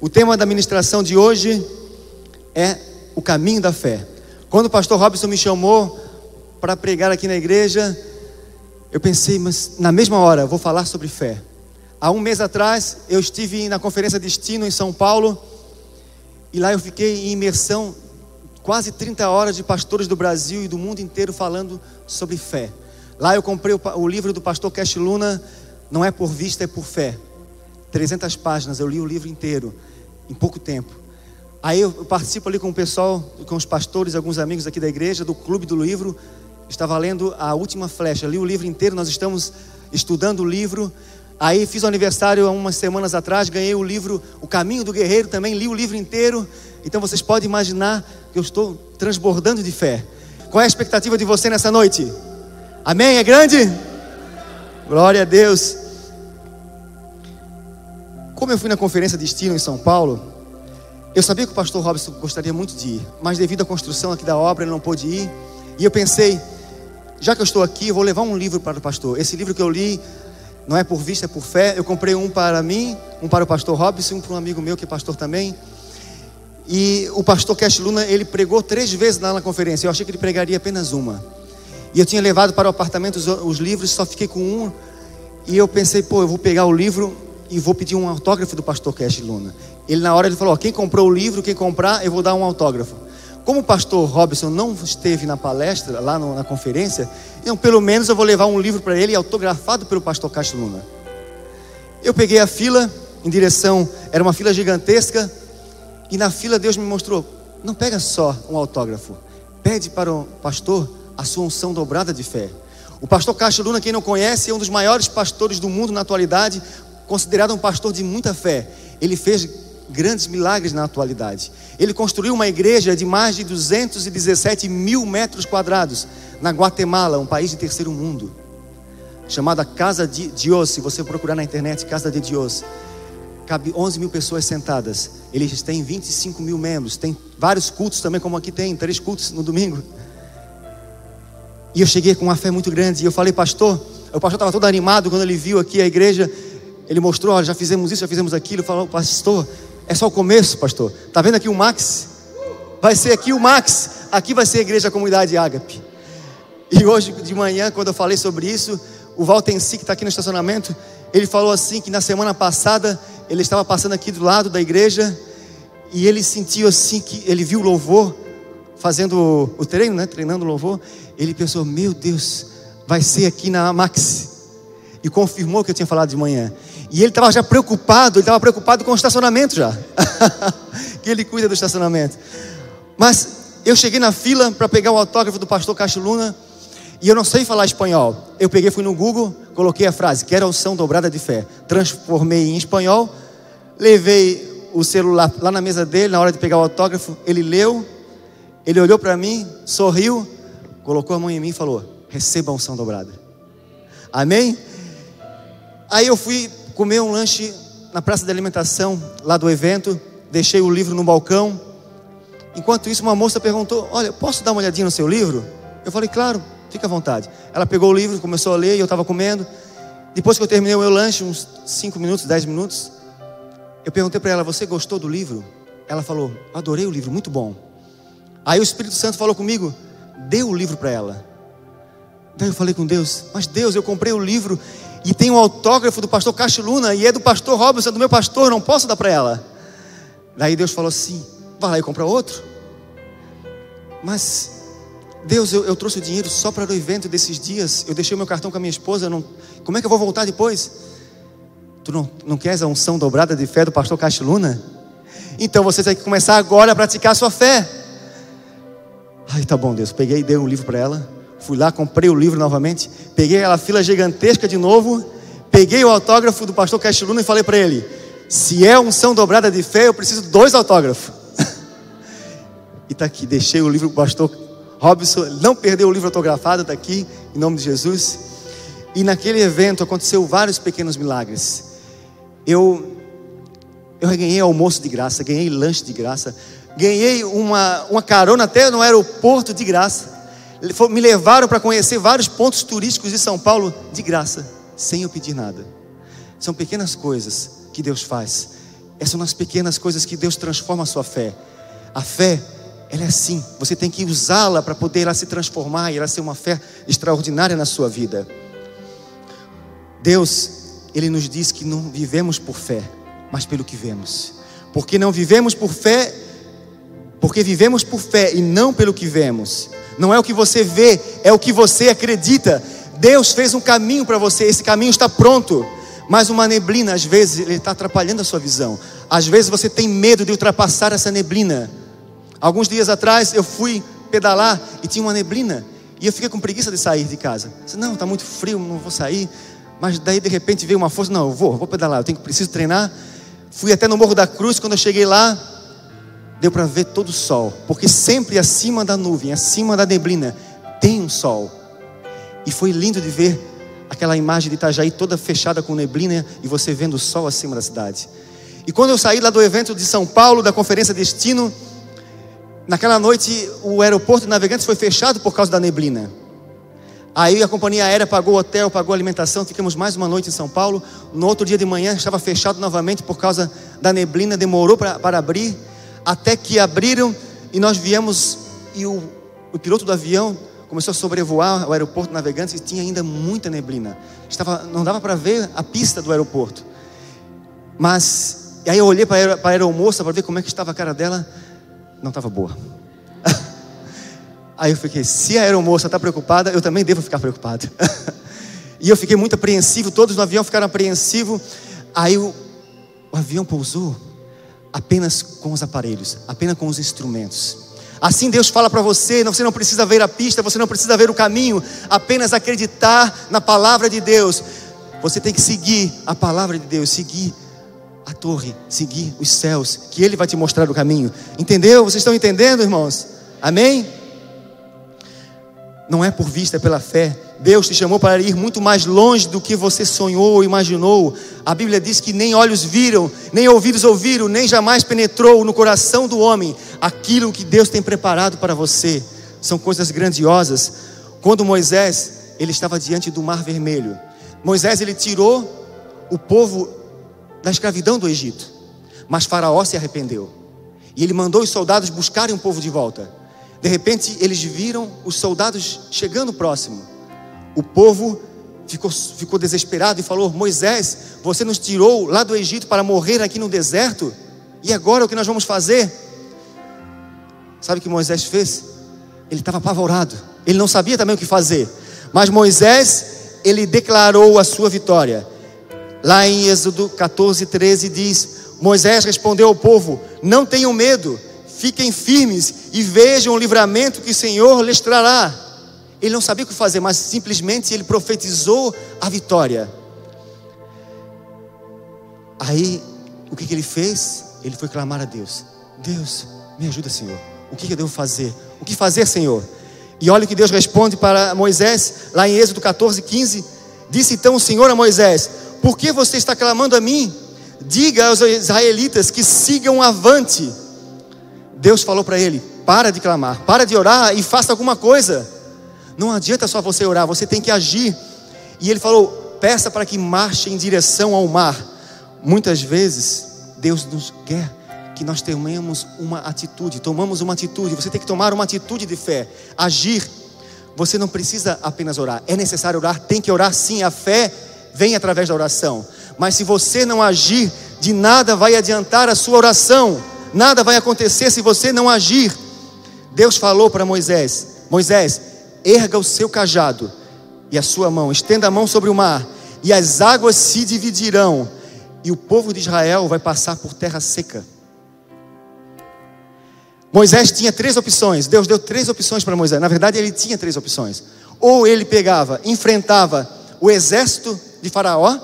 O tema da ministração de hoje é o caminho da fé. Quando o pastor Robson me chamou para pregar aqui na igreja, eu pensei, mas na mesma hora vou falar sobre fé. Há um mês atrás eu estive na conferência Destino em São Paulo e lá eu fiquei em imersão quase 30 horas de pastores do Brasil e do mundo inteiro falando sobre fé. Lá eu comprei o, o livro do pastor Cash Luna, Não é por vista, é por fé. 300 páginas, eu li o livro inteiro em pouco tempo. Aí eu participo ali com o pessoal, com os pastores, alguns amigos aqui da igreja, do clube do livro. Estava lendo a última flecha, li o livro inteiro, nós estamos estudando o livro. Aí fiz o aniversário há umas semanas atrás, ganhei o livro O Caminho do Guerreiro, também li o livro inteiro. Então vocês podem imaginar que eu estou transbordando de fé. Qual é a expectativa de você nessa noite? Amém? É grande? Glória a Deus. Como eu fui na conferência de estilo em São Paulo, eu sabia que o pastor Robson gostaria muito de ir, mas devido à construção aqui da obra ele não pôde ir. E eu pensei, já que eu estou aqui, eu vou levar um livro para o pastor. Esse livro que eu li não é por vista, é por fé. Eu comprei um para mim, um para o pastor Robson, um para um amigo meu que é pastor também. E o pastor Cash Luna, ele pregou três vezes lá na conferência. Eu achei que ele pregaria apenas uma. E eu tinha levado para o apartamento os, os livros, só fiquei com um. E eu pensei, pô, eu vou pegar o livro e vou pedir um autógrafo do pastor Cash Luna. Ele na hora ele falou: ó, quem comprou o livro, quem comprar, eu vou dar um autógrafo. Como o pastor Robson não esteve na palestra, lá no, na conferência, então pelo menos eu vou levar um livro para ele autografado pelo pastor Cash Luna. Eu peguei a fila em direção, era uma fila gigantesca, e na fila Deus me mostrou: não pega só um autógrafo, pede para o pastor a sua unção dobrada de fé. O pastor Castro Luna, quem não conhece, é um dos maiores pastores do mundo na atualidade, considerado um pastor de muita fé. Ele fez grandes milagres na atualidade. Ele construiu uma igreja de mais de 217 mil metros quadrados na Guatemala, um país de terceiro mundo, chamada Casa de Dios. Se você procurar na internet, Casa de Dios, cabe 11 mil pessoas sentadas. Eles têm 25 mil membros, tem vários cultos também, como aqui tem, três cultos no domingo. E eu cheguei com uma fé muito grande. E eu falei, pastor, o pastor estava todo animado quando ele viu aqui a igreja. Ele mostrou, olha, já fizemos isso, já fizemos aquilo. Falou, pastor, é só o começo, pastor. Tá vendo aqui o Max? Vai ser aqui o Max. Aqui vai ser a igreja comunidade Ágape. E hoje de manhã, quando eu falei sobre isso, o Valtensi, que está aqui no estacionamento, ele falou assim que na semana passada ele estava passando aqui do lado da igreja e ele sentiu assim que ele viu o louvor fazendo o treino, né? Treinando o louvor. Ele pensou: Meu Deus, vai ser aqui na Max. E confirmou o que eu tinha falado de manhã. E ele estava já preocupado, ele estava preocupado com o estacionamento já. que ele cuida do estacionamento. Mas eu cheguei na fila para pegar o autógrafo do pastor Castro Luna. E eu não sei falar espanhol. Eu peguei, fui no Google, coloquei a frase, quero unção dobrada de fé. Transformei em espanhol, levei o celular lá na mesa dele, na hora de pegar o autógrafo, ele leu, ele olhou para mim, sorriu, colocou a mão em mim e falou: receba a unção dobrada. Amém? Aí eu fui comer um lanche na praça de alimentação, lá do evento, deixei o livro no balcão. Enquanto isso, uma moça perguntou: Olha, posso dar uma olhadinha no seu livro? Eu falei: Claro, fica à vontade. Ela pegou o livro, começou a ler e eu estava comendo. Depois que eu terminei o meu lanche, uns 5 minutos, 10 minutos, eu perguntei para ela: Você gostou do livro? Ela falou: Adorei o livro, muito bom. Aí o Espírito Santo falou comigo: Dê o livro para ela. Daí eu falei com Deus: Mas Deus, eu comprei o livro e tem um autógrafo do pastor Castro Luna e é do pastor Robson, é do meu pastor, não posso dar para ela. Daí Deus falou assim: vai lá e compra outro. Mas, Deus, eu, eu trouxe o dinheiro só para o evento desses dias. Eu deixei o meu cartão com a minha esposa. Não, como é que eu vou voltar depois? Tu não, não queres a unção dobrada de fé do pastor Castro Luna? Então você tem que começar agora a praticar a sua fé. Ai, tá bom, Deus. Peguei e dei um livro para ela. Fui lá, comprei o livro novamente, peguei aquela fila gigantesca de novo, peguei o autógrafo do pastor Castiluna e falei para ele: se é unção dobrada de fé, eu preciso de dois autógrafos. e está aqui, deixei o livro do pastor Robson, não perdeu o livro autografado, está aqui, em nome de Jesus. E naquele evento aconteceu vários pequenos milagres. Eu, eu ganhei almoço de graça, ganhei lanche de graça, ganhei uma, uma carona até no aeroporto de graça me levaram para conhecer vários pontos turísticos de São Paulo de graça, sem eu pedir nada. São pequenas coisas que Deus faz. Essas são as pequenas coisas que Deus transforma a sua fé. A fé, ela é assim. Você tem que usá-la para poder ela se transformar e ela ser uma fé extraordinária na sua vida. Deus, Ele nos diz que não vivemos por fé, mas pelo que vemos. Porque não vivemos por fé, porque vivemos por fé e não pelo que vemos. Não é o que você vê, é o que você acredita. Deus fez um caminho para você, esse caminho está pronto. Mas uma neblina, às vezes, ele está atrapalhando a sua visão. Às vezes você tem medo de ultrapassar essa neblina. Alguns dias atrás eu fui pedalar e tinha uma neblina. E eu fiquei com preguiça de sair de casa. Disse, não, está muito frio, não vou sair. Mas daí de repente veio uma força, não, eu vou, vou pedalar, eu tenho preciso treinar. Fui até no Morro da Cruz, quando eu cheguei lá, deu para ver todo o sol, porque sempre acima da nuvem, acima da neblina, tem um sol. E foi lindo de ver aquela imagem de Itajaí toda fechada com neblina e você vendo o sol acima da cidade. E quando eu saí lá do evento de São Paulo, da conferência Destino, naquela noite o aeroporto de Navegantes foi fechado por causa da neblina. Aí a companhia aérea pagou o hotel, pagou a alimentação, ficamos mais uma noite em São Paulo. No outro dia de manhã estava fechado novamente por causa da neblina, demorou para, abrir, até que abriram e nós viemos e o, o piloto do avião começou a sobrevoar o aeroporto Navegantes e tinha ainda muita neblina. Estava, não dava para ver a pista do aeroporto. Mas, aí eu olhei para a aeromoça para ver como é que estava a cara dela, não estava boa. aí eu fiquei, se a aeromoça está preocupada, eu também devo ficar preocupado. e eu fiquei muito apreensivo, todos no avião ficaram apreensivos. Aí o, o avião pousou apenas com os aparelhos, apenas com os instrumentos. Assim Deus fala para você, você não precisa ver a pista, você não precisa ver o caminho, apenas acreditar na palavra de Deus. Você tem que seguir a palavra de Deus, seguir a torre, seguir os céus, que Ele vai te mostrar o caminho. Entendeu? Vocês estão entendendo, irmãos? Amém? Não é por vista, é pela fé. Deus te chamou para ir muito mais longe do que você sonhou ou imaginou. A Bíblia diz que nem olhos viram, nem ouvidos ouviram, nem jamais penetrou no coração do homem aquilo que Deus tem preparado para você. São coisas grandiosas. Quando Moisés, ele estava diante do Mar Vermelho. Moisés ele tirou o povo da escravidão do Egito. Mas Faraó se arrependeu. E ele mandou os soldados buscarem o povo de volta. De repente, eles viram os soldados chegando próximo. O povo ficou, ficou desesperado e falou: Moisés, você nos tirou lá do Egito para morrer aqui no deserto? E agora o que nós vamos fazer? Sabe o que Moisés fez? Ele estava apavorado. Ele não sabia também o que fazer. Mas Moisés, ele declarou a sua vitória. Lá em Êxodo 14, 13 diz: Moisés respondeu ao povo: Não tenham medo, fiquem firmes e vejam o livramento que o Senhor lhes trará. Ele não sabia o que fazer, mas simplesmente ele profetizou a vitória. Aí, o que, que ele fez? Ele foi clamar a Deus: Deus, me ajuda, Senhor. O que, que eu devo fazer? O que fazer, Senhor? E olha o que Deus responde para Moisés, lá em Êxodo 14, 15. Disse então o Senhor a Moisés: Por que você está clamando a mim? Diga aos israelitas que sigam avante. Deus falou para ele: Para de clamar, para de orar e faça alguma coisa. Não adianta só você orar, você tem que agir. E ele falou: Peça para que marche em direção ao mar. Muitas vezes, Deus nos quer que nós tenhamos uma atitude, tomamos uma atitude. Você tem que tomar uma atitude de fé, agir. Você não precisa apenas orar, é necessário orar, tem que orar sim. A fé vem através da oração. Mas se você não agir, de nada vai adiantar a sua oração, nada vai acontecer se você não agir. Deus falou para Moisés: Moisés, erga o seu cajado e a sua mão, estenda a mão sobre o mar, e as águas se dividirão, e o povo de Israel vai passar por terra seca. Moisés tinha três opções. Deus deu três opções para Moisés. Na verdade, ele tinha três opções. Ou ele pegava, enfrentava o exército de Faraó,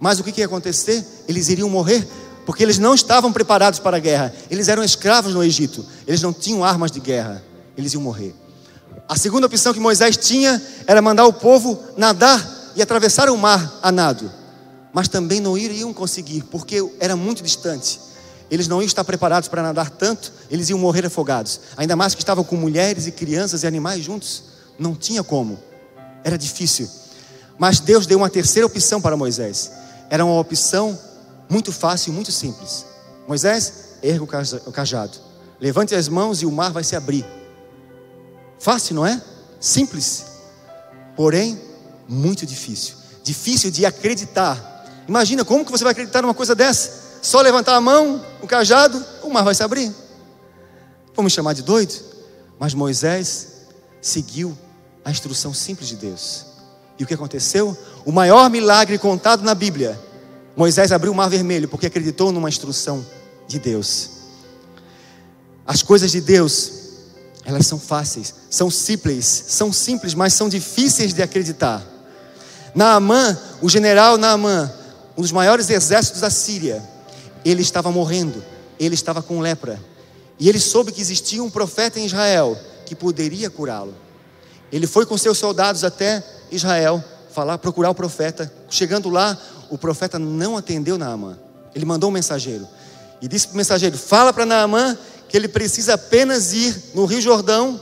mas o que, ia acontecer? Eles iriam morrer, porque eles não estavam preparados para a guerra. Eles eram escravos no Egito, eles não tinham armas de guerra, eles iam morrer. A segunda opção que Moisés tinha era mandar o povo nadar e atravessar o mar a nado, mas também não iriam conseguir, porque era muito distante eles não iam estar preparados para nadar tanto, eles iam morrer afogados. Ainda mais que estavam com mulheres e crianças e animais juntos. Não tinha como. Era difícil. Mas Deus deu uma terceira opção para Moisés. Era uma opção muito fácil e muito simples. Moisés, erga o cajado. Levante as mãos e o mar vai se abrir. Fácil, não é? Simples. Porém, muito difícil. Difícil de acreditar. Imagina como que você vai acreditar numa coisa dessa? Só levantar a mão, o cajado, o mar vai se abrir. Vamos chamar de doido? Mas Moisés seguiu a instrução simples de Deus. E o que aconteceu? O maior milagre contado na Bíblia. Moisés abriu o mar vermelho porque acreditou numa instrução de Deus. As coisas de Deus, elas são fáceis, são simples, são simples, mas são difíceis de acreditar. Naamã, o general Naamã, um dos maiores exércitos da Síria, ele estava morrendo, ele estava com lepra. E ele soube que existia um profeta em Israel que poderia curá-lo. Ele foi com seus soldados até Israel falar, procurar o profeta. Chegando lá, o profeta não atendeu Naamã. Ele mandou um mensageiro e disse para o mensageiro: Fala para Naamã que ele precisa apenas ir no Rio Jordão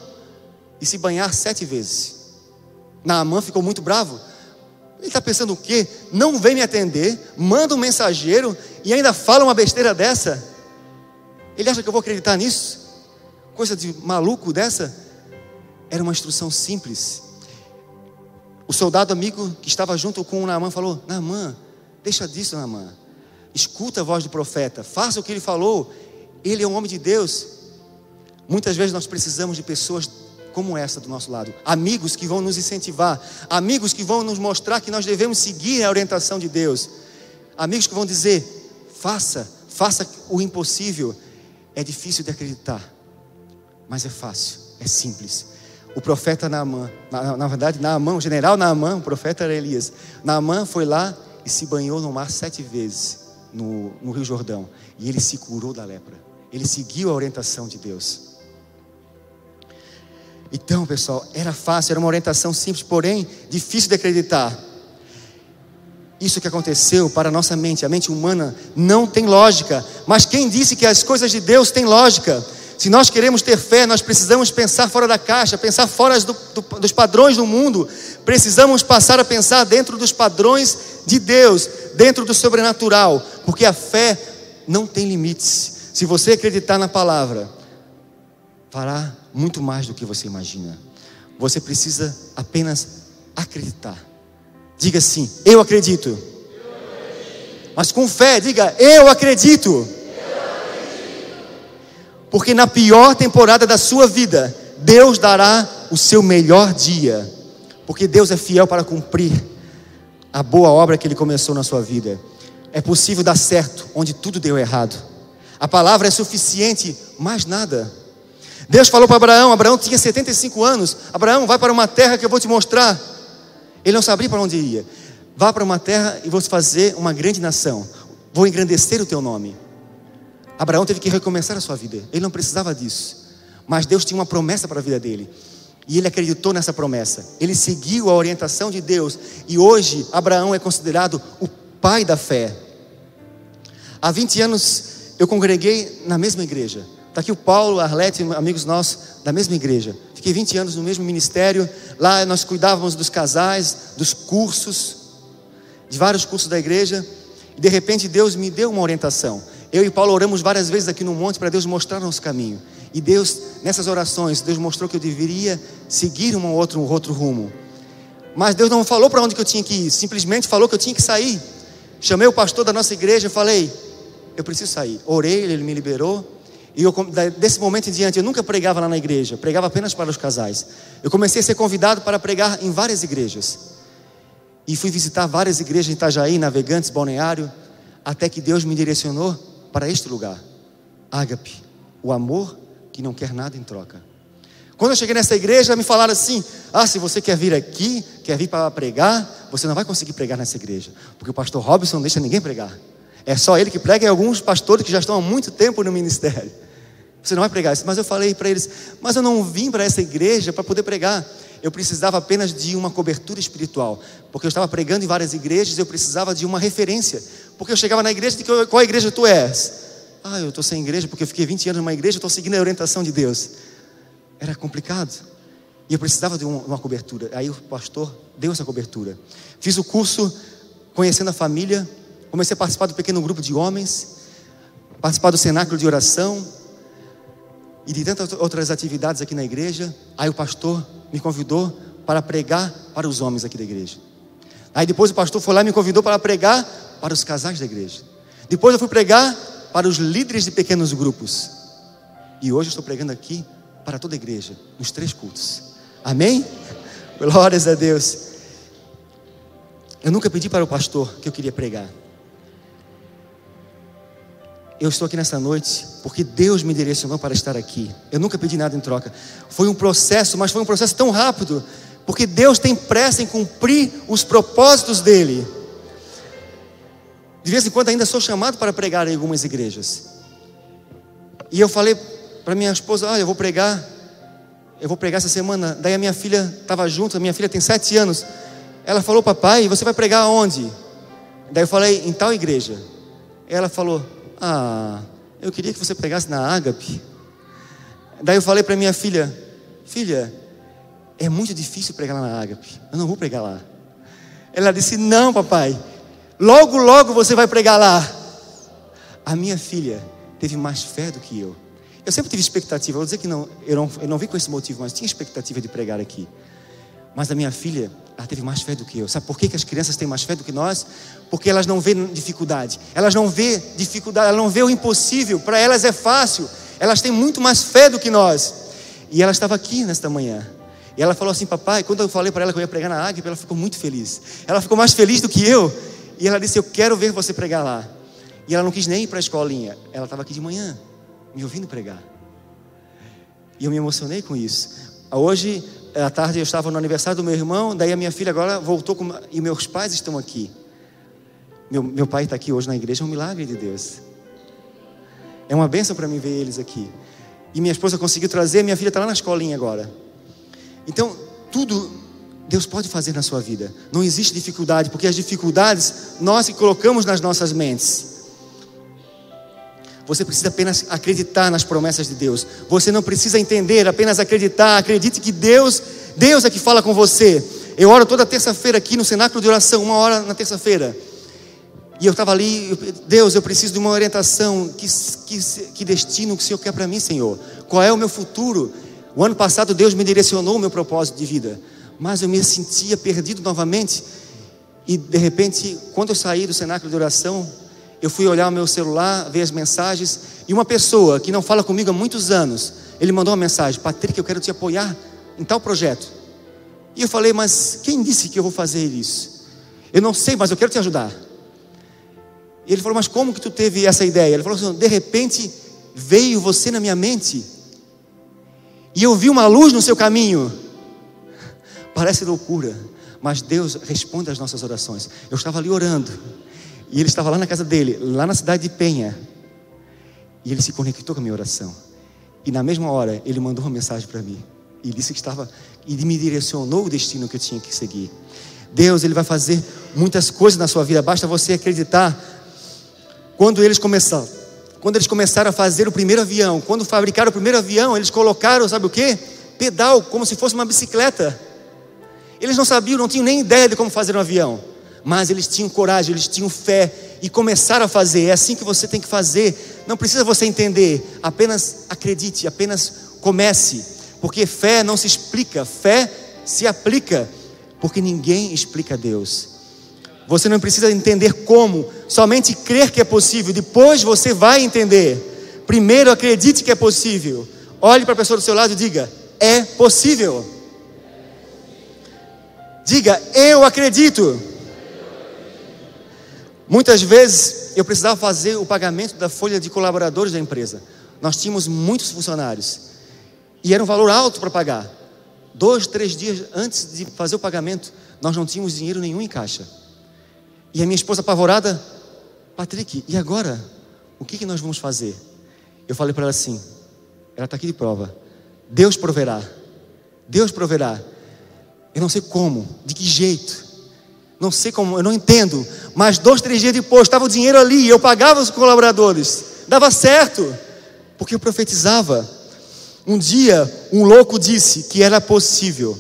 e se banhar sete vezes. Naamã ficou muito bravo. Ele está pensando o quê? Não vem me atender, manda um mensageiro e ainda fala uma besteira dessa. Ele acha que eu vou acreditar nisso? Coisa de maluco dessa? Era uma instrução simples. O soldado amigo que estava junto com o Naamã falou: Naamã, deixa disso, Naamã. Escuta a voz do profeta, faça o que ele falou. Ele é um homem de Deus. Muitas vezes nós precisamos de pessoas como essa do nosso lado, amigos que vão nos incentivar, amigos que vão nos mostrar que nós devemos seguir a orientação de Deus, amigos que vão dizer: faça, faça o impossível. É difícil de acreditar, mas é fácil, é simples. O profeta Naamã, na, na verdade, Naamã, o general Naamã, o profeta era Elias. Naamã foi lá e se banhou no mar sete vezes no, no Rio Jordão. E ele se curou da lepra. Ele seguiu a orientação de Deus. Então, pessoal, era fácil, era uma orientação simples, porém difícil de acreditar. Isso que aconteceu para a nossa mente, a mente humana não tem lógica. Mas quem disse que as coisas de Deus têm lógica? Se nós queremos ter fé, nós precisamos pensar fora da caixa, pensar fora do, do, dos padrões do mundo. Precisamos passar a pensar dentro dos padrões de Deus, dentro do sobrenatural, porque a fé não tem limites. Se você acreditar na palavra, fará muito mais do que você imagina. Você precisa apenas acreditar. Diga assim: Eu acredito. Eu acredito. Mas com fé, diga: Eu acredito. Eu acredito. Porque na pior temporada da sua vida, Deus dará o seu melhor dia. Porque Deus é fiel para cumprir a boa obra que Ele começou na sua vida. É possível dar certo onde tudo deu errado. A palavra é suficiente, mais nada. Deus falou para Abraão: Abraão tinha 75 anos. Abraão, vai para uma terra que eu vou te mostrar. Ele não sabia para onde ia. Vá para uma terra e vou fazer uma grande nação. Vou engrandecer o teu nome. Abraão teve que recomeçar a sua vida. Ele não precisava disso. Mas Deus tinha uma promessa para a vida dele. E ele acreditou nessa promessa. Ele seguiu a orientação de Deus. E hoje Abraão é considerado o pai da fé. Há 20 anos eu congreguei na mesma igreja. Está aqui o Paulo, Arlete, amigos nossos da mesma igreja. Fiquei 20 anos no mesmo ministério. Lá nós cuidávamos dos casais, dos cursos, de vários cursos da igreja. E de repente Deus me deu uma orientação. Eu e Paulo oramos várias vezes aqui no monte para Deus mostrar nosso caminho. E Deus, nessas orações, Deus mostrou que eu deveria seguir um outro, um outro rumo. Mas Deus não falou para onde que eu tinha que ir, simplesmente falou que eu tinha que sair. Chamei o pastor da nossa igreja e falei: eu preciso sair. Orei, ele me liberou. E eu, desse momento em diante, eu nunca pregava lá na igreja, pregava apenas para os casais. Eu comecei a ser convidado para pregar em várias igrejas. E fui visitar várias igrejas em Itajaí, Navegantes, Balneário, até que Deus me direcionou para este lugar. Ágape, o amor que não quer nada em troca. Quando eu cheguei nessa igreja, me falaram assim: ah, se você quer vir aqui, quer vir para pregar, você não vai conseguir pregar nessa igreja, porque o pastor Robson não deixa ninguém pregar. É só ele que prega e alguns pastores que já estão há muito tempo no ministério. Você não vai pregar isso. Mas eu falei para eles: Mas eu não vim para essa igreja para poder pregar. Eu precisava apenas de uma cobertura espiritual. Porque eu estava pregando em várias igrejas, eu precisava de uma referência. Porque eu chegava na igreja e qual igreja tu és? Ah, eu estou sem igreja porque eu fiquei 20 anos numa igreja, estou seguindo a orientação de Deus. Era complicado. E eu precisava de uma cobertura. Aí o pastor deu essa cobertura. Fiz o curso conhecendo a família Comecei a participar do pequeno grupo de homens. participar do cenáculo de oração e de tantas outras atividades aqui na igreja. Aí o pastor me convidou para pregar para os homens aqui da igreja. Aí depois o pastor foi lá e me convidou para pregar para os casais da igreja. Depois eu fui pregar para os líderes de pequenos grupos. E hoje eu estou pregando aqui para toda a igreja, nos três cultos. Amém? Glórias a Deus. Eu nunca pedi para o pastor que eu queria pregar. Eu estou aqui nessa noite porque Deus me direcionou para estar aqui. Eu nunca pedi nada em troca. Foi um processo, mas foi um processo tão rápido, porque Deus tem pressa em cumprir os propósitos dele. De vez em quando ainda sou chamado para pregar em algumas igrejas. E eu falei para minha esposa: Olha, eu vou pregar, eu vou pregar essa semana. Daí a minha filha estava junto, a minha filha tem sete anos. Ela falou: Papai, você vai pregar aonde? Daí eu falei: Em tal igreja. Ela falou: ah, eu queria que você pregasse na ágape. Daí eu falei para minha filha: Filha, é muito difícil pregar lá na ágape. Eu não vou pregar lá. Ela disse: Não, papai. Logo, logo você vai pregar lá. A minha filha teve mais fé do que eu. Eu sempre tive expectativa. Vou dizer que não, eu não, eu não vi com esse motivo, mas tinha expectativa de pregar aqui. Mas a minha filha ela teve mais fé do que eu. Sabe por que, que as crianças têm mais fé do que nós? Porque elas não vêem dificuldade. Elas não vêem dificuldade, elas não vêem o impossível. Para elas é fácil. Elas têm muito mais fé do que nós. E ela estava aqui nesta manhã. E ela falou assim, papai, quando eu falei para ela que eu ia pregar na Águia, ela ficou muito feliz. Ela ficou mais feliz do que eu. E ela disse, eu quero ver você pregar lá. E ela não quis nem ir para a escolinha. Ela estava aqui de manhã, me ouvindo pregar. E eu me emocionei com isso. Hoje à tarde eu estava no aniversário do meu irmão, daí a minha filha agora voltou com, e meus pais estão aqui. Meu, meu pai está aqui hoje na igreja, é um milagre de Deus. É uma benção para mim ver eles aqui. E minha esposa conseguiu trazer, minha filha está lá na escolinha agora. Então, tudo Deus pode fazer na sua vida. Não existe dificuldade, porque as dificuldades nós que colocamos nas nossas mentes. Você precisa apenas acreditar nas promessas de Deus. Você não precisa entender, apenas acreditar. Acredite que Deus, Deus é que fala com você. Eu oro toda terça-feira aqui no cenáculo de oração, uma hora na terça-feira. E eu estava ali, Deus, eu preciso de uma orientação. Que, que, que destino que o Senhor quer para mim, Senhor? Qual é o meu futuro? O ano passado Deus me direcionou o meu propósito de vida, mas eu me sentia perdido novamente. E de repente, quando eu saí do cenáculo de oração, eu fui olhar o meu celular, ver as mensagens, e uma pessoa que não fala comigo há muitos anos, ele mandou uma mensagem: Patrick, eu quero te apoiar em tal projeto. E eu falei: Mas quem disse que eu vou fazer isso? Eu não sei, mas eu quero te ajudar. E ele falou: Mas como que tu teve essa ideia? Ele falou assim: De repente veio você na minha mente, e eu vi uma luz no seu caminho. Parece loucura, mas Deus responde às nossas orações. Eu estava ali orando. E ele estava lá na casa dele, lá na cidade de Penha. E ele se conectou com a minha oração. E na mesma hora, ele mandou uma mensagem para mim. E disse que estava, e me direcionou o destino que eu tinha que seguir. Deus, Ele vai fazer muitas coisas na sua vida, basta você acreditar. Quando eles começaram, quando eles começaram a fazer o primeiro avião, quando fabricaram o primeiro avião, eles colocaram, sabe o que? Pedal, como se fosse uma bicicleta. Eles não sabiam, não tinham nem ideia de como fazer um avião mas eles tinham coragem, eles tinham fé e começaram a fazer. É assim que você tem que fazer. Não precisa você entender, apenas acredite, apenas comece, porque fé não se explica, fé se aplica, porque ninguém explica Deus. Você não precisa entender como, somente crer que é possível, depois você vai entender. Primeiro acredite que é possível. Olhe para a pessoa do seu lado e diga: é possível. Diga, eu acredito. Muitas vezes eu precisava fazer o pagamento da folha de colaboradores da empresa. Nós tínhamos muitos funcionários e era um valor alto para pagar. Dois, três dias antes de fazer o pagamento, nós não tínhamos dinheiro nenhum em caixa. E a minha esposa apavorada, Patrick, e agora? O que, que nós vamos fazer? Eu falei para ela assim: ela está aqui de prova. Deus proverá. Deus proverá. Eu não sei como, de que jeito, não sei como, eu não entendo. Mas dois, três dias depois, estava o dinheiro ali, eu pagava os colaboradores. Dava certo, porque eu profetizava. Um dia, um louco disse que era possível.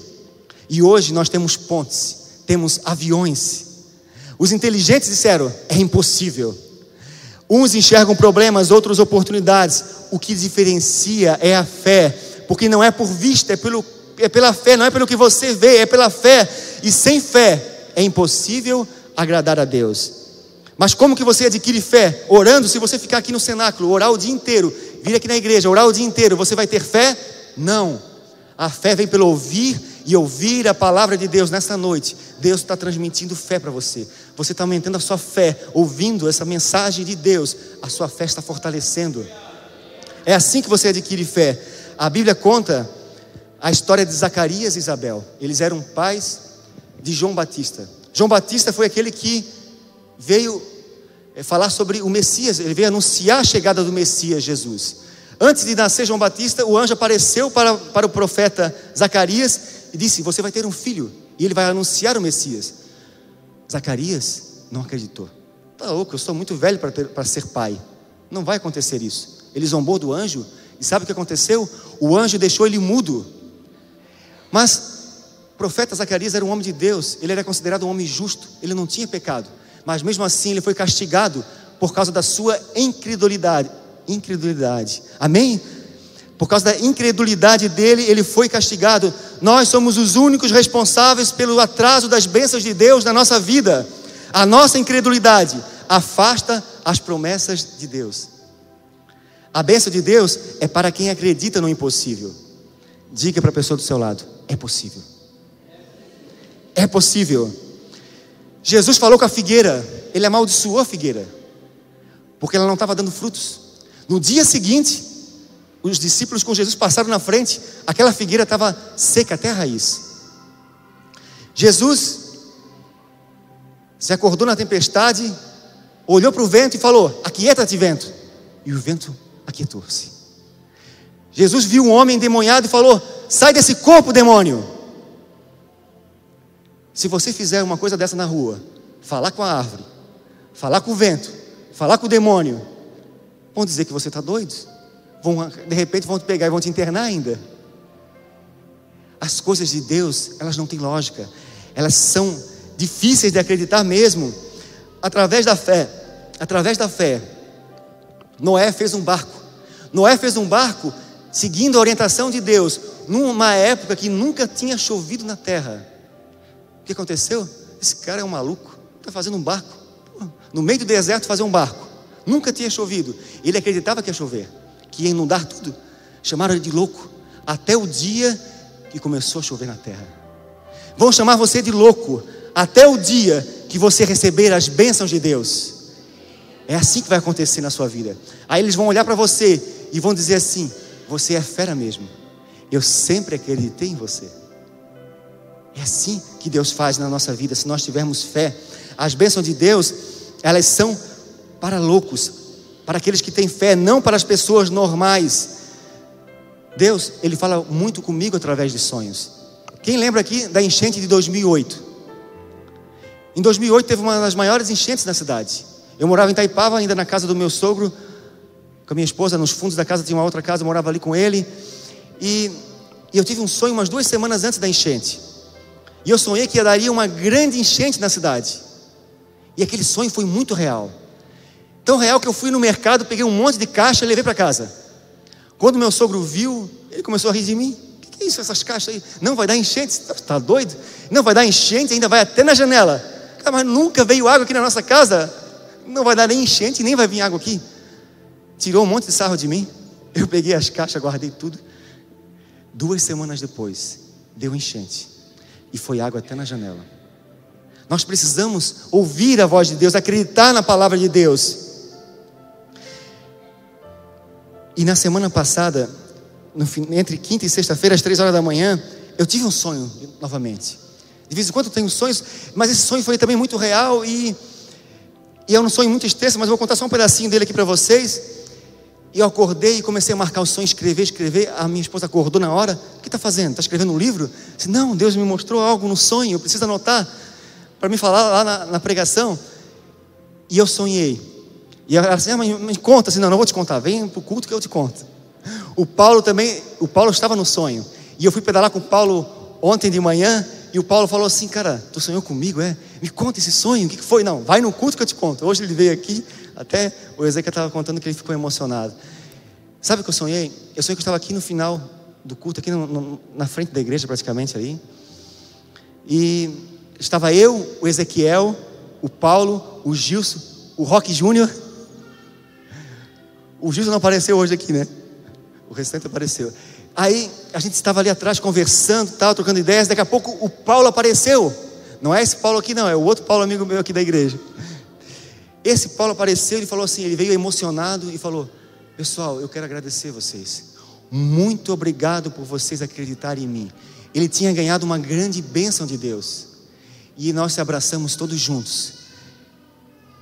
E hoje nós temos pontes, temos aviões. Os inteligentes disseram: é impossível. Uns enxergam problemas, outros oportunidades. O que diferencia é a fé, porque não é por vista, é, pelo, é pela fé, não é pelo que você vê, é pela fé. E sem fé é impossível agradar a Deus. Mas como que você adquire fé? Orando, se você ficar aqui no cenáculo, orar o dia inteiro, vir aqui na igreja, orar o dia inteiro, você vai ter fé? Não. A fé vem pelo ouvir e ouvir a palavra de Deus nessa noite. Deus está transmitindo fé para você. Você está aumentando a sua fé, ouvindo essa mensagem de Deus. A sua fé está fortalecendo. É assim que você adquire fé. A Bíblia conta a história de Zacarias e Isabel. Eles eram pais de João Batista. João Batista foi aquele que veio eh, falar sobre o Messias, ele veio anunciar a chegada do Messias Jesus. Antes de nascer João Batista, o anjo apareceu para, para o profeta Zacarias e disse: Você vai ter um filho, e ele vai anunciar o Messias. Zacarias não acreditou. Está louco, eu sou muito velho para, ter, para ser pai. Não vai acontecer isso. Ele zombou do anjo, e sabe o que aconteceu? O anjo deixou ele mudo. Mas o profeta Zacarias era um homem de Deus, ele era considerado um homem justo, ele não tinha pecado mas mesmo assim ele foi castigado por causa da sua incredulidade. Incredulidade. Amém? Por causa da incredulidade dele, ele foi castigado. Nós somos os únicos responsáveis pelo atraso das bênçãos de Deus na nossa vida. A nossa incredulidade afasta as promessas de Deus. A bênção de Deus é para quem acredita no impossível. Diga para a pessoa do seu lado: é possível. É possível. Jesus falou com a figueira, ele amaldiçoou a figueira, porque ela não estava dando frutos. No dia seguinte, os discípulos com Jesus passaram na frente, aquela figueira estava seca até a raiz. Jesus se acordou na tempestade, olhou para o vento e falou: Aquieta-te, vento. E o vento aquietou-se. Jesus viu um homem endemoniado e falou: Sai desse corpo, demônio. Se você fizer uma coisa dessa na rua, falar com a árvore, falar com o vento, falar com o demônio, vão dizer que você está doido. Vão, de repente vão te pegar e vão te internar ainda. As coisas de Deus, elas não têm lógica. Elas são difíceis de acreditar mesmo. Através da fé, através da fé, Noé fez um barco. Noé fez um barco seguindo a orientação de Deus, numa época que nunca tinha chovido na terra. O que aconteceu? Esse cara é um maluco, está fazendo um barco. No meio do deserto fazer um barco. Nunca tinha chovido. Ele acreditava que ia chover, que ia inundar tudo. Chamaram ele de louco. Até o dia que começou a chover na terra. Vão chamar você de louco até o dia que você receber as bênçãos de Deus. É assim que vai acontecer na sua vida. Aí eles vão olhar para você e vão dizer assim: Você é fera mesmo. Eu sempre acreditei em você. É assim que Deus faz na nossa vida, se nós tivermos fé. As bênçãos de Deus, elas são para loucos, para aqueles que têm fé, não para as pessoas normais. Deus, Ele fala muito comigo através de sonhos. Quem lembra aqui da enchente de 2008? Em 2008 teve uma das maiores enchentes na cidade. Eu morava em Itaipava, ainda na casa do meu sogro, com a minha esposa, nos fundos da casa tinha uma outra casa, eu morava ali com ele. E, e eu tive um sonho umas duas semanas antes da enchente. E eu sonhei que daria uma grande enchente na cidade. E aquele sonho foi muito real. Tão real que eu fui no mercado, peguei um monte de caixa e levei para casa. Quando meu sogro viu, ele começou a rir de mim. O que é isso, essas caixas aí? Não vai dar enchente? Está doido? Não vai dar enchente, ainda vai até na janela. Cara, mas nunca veio água aqui na nossa casa. Não vai dar nem enchente, nem vai vir água aqui. Tirou um monte de sarro de mim. Eu peguei as caixas, guardei tudo. Duas semanas depois, deu enchente e foi água até na janela. Nós precisamos ouvir a voz de Deus, acreditar na palavra de Deus. E na semana passada, no, entre quinta e sexta-feira, às três horas da manhã, eu tive um sonho novamente. De vez em quando eu tenho sonhos, mas esse sonho foi também muito real e, e é um sonho muito extenso, mas eu vou contar só um pedacinho dele aqui para vocês. E eu acordei e comecei a marcar o sonho, escrever, escrever. A minha esposa acordou na hora. O que está fazendo? Está escrevendo um livro? Disse, não, Deus me mostrou algo no sonho. Eu preciso anotar para me falar lá na, na, pregação. E eu sonhei. E ela disse, ah, mas me conta. Assim, não, não vou te contar. Vem para o culto que eu te conto. O Paulo também, o Paulo estava no sonho. E eu fui pedalar com o Paulo ontem de manhã. E o Paulo falou assim, cara, tu sonhou comigo, é? Me conta esse sonho, o que foi? Não, vai no culto que eu te conto. Hoje ele veio aqui, Até o Ezequiel estava contando que ele ficou emocionado. Sabe o que eu sonhei? Eu sonhei que eu estava aqui no final do culto, aqui no, no, na frente da igreja, praticamente ali. E estava eu, o Ezequiel, o Paulo, o Gilson, o Rock Júnior. O Gilson não apareceu hoje aqui, né? O restante apareceu. Aí a gente estava ali atrás conversando, tal, trocando ideias. Daqui a pouco o Paulo apareceu. Não é esse Paulo aqui, não, é o outro Paulo, amigo meu aqui da igreja. Esse Paulo apareceu e falou assim: ele veio emocionado e falou: Pessoal, eu quero agradecer vocês. Muito obrigado por vocês acreditarem em mim. Ele tinha ganhado uma grande bênção de Deus. E nós se abraçamos todos juntos.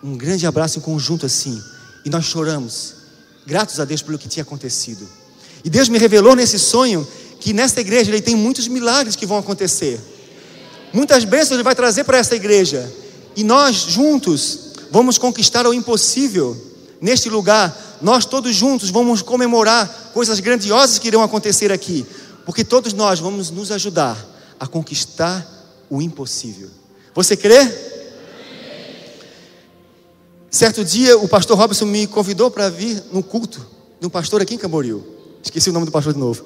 Um grande abraço em conjunto assim. E nós choramos, gratos a Deus pelo que tinha acontecido. E Deus me revelou nesse sonho que nesta igreja ele tem muitos milagres que vão acontecer. Muitas bênçãos ele vai trazer para esta igreja. E nós juntos vamos conquistar o impossível neste lugar. Nós todos juntos vamos comemorar coisas grandiosas que irão acontecer aqui, porque todos nós vamos nos ajudar a conquistar o impossível. Você crê? Certo dia, o pastor Robson me convidou para vir no culto de um pastor aqui em Camboriú. Esqueci o nome do pastor de novo.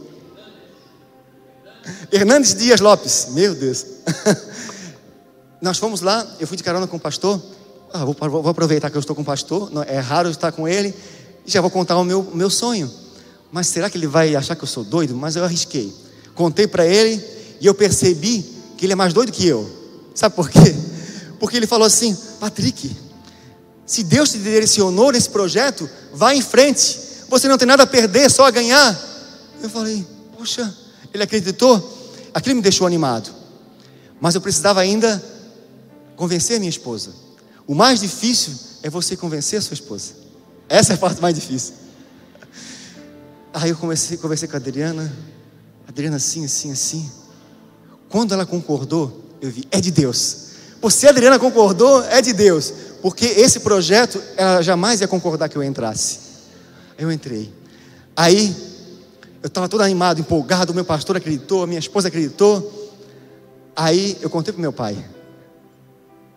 Hernandes Dias Lopes. Meu Deus. Nós fomos lá, eu fui de carona com o pastor. Ah, vou, vou, aproveitar que eu estou com o pastor. é raro estar com ele. E já vou contar o meu, meu sonho. Mas será que ele vai achar que eu sou doido? Mas eu arrisquei. Contei para ele e eu percebi que ele é mais doido que eu. Sabe por quê? Porque ele falou assim: Patrick, se Deus te direcionou nesse projeto, vá em frente. Você não tem nada a perder, só a ganhar. Eu falei: Poxa, ele acreditou. Aquilo me deixou animado. Mas eu precisava ainda convencer a minha esposa. O mais difícil é você convencer a sua esposa. Essa é a parte mais difícil. Aí eu comecei, conversei com a Adriana. Adriana, assim, assim, assim. Quando ela concordou, eu vi, é de Deus. Por se a Adriana concordou, é de Deus. Porque esse projeto, ela jamais ia concordar que eu entrasse. Eu entrei. Aí, eu estava todo animado, empolgado. Meu pastor acreditou, a minha esposa acreditou. Aí, eu contei para meu pai.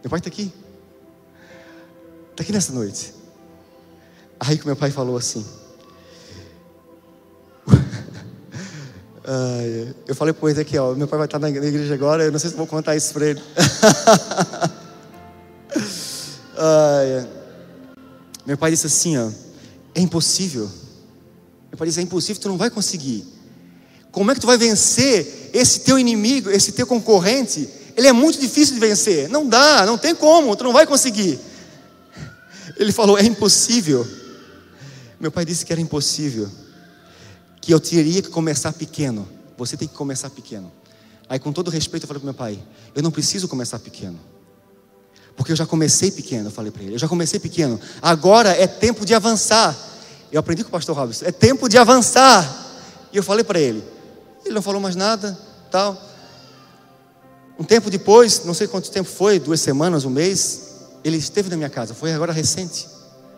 Meu pai está aqui. Está aqui nessa noite. Aí que meu pai falou assim. eu falei para o Ezequiel, meu pai vai estar na igreja agora, eu não sei se vou contar isso para ele. meu pai disse assim, ó, é impossível. Meu pai disse, é impossível, tu não vai conseguir. Como é que tu vai vencer esse teu inimigo, esse teu concorrente? Ele é muito difícil de vencer. Não dá, não tem como, tu não vai conseguir. Ele falou, é impossível. Meu pai disse que era impossível, que eu teria que começar pequeno. Você tem que começar pequeno. Aí, com todo respeito, eu falei para meu pai: eu não preciso começar pequeno, porque eu já comecei pequeno. Eu falei para ele: eu já comecei pequeno. Agora é tempo de avançar. Eu aprendi com o pastor Robson: é tempo de avançar. E eu falei para ele. Ele não falou mais nada, tal. Um tempo depois, não sei quanto tempo foi, duas semanas, um mês, ele esteve na minha casa. Foi agora recente.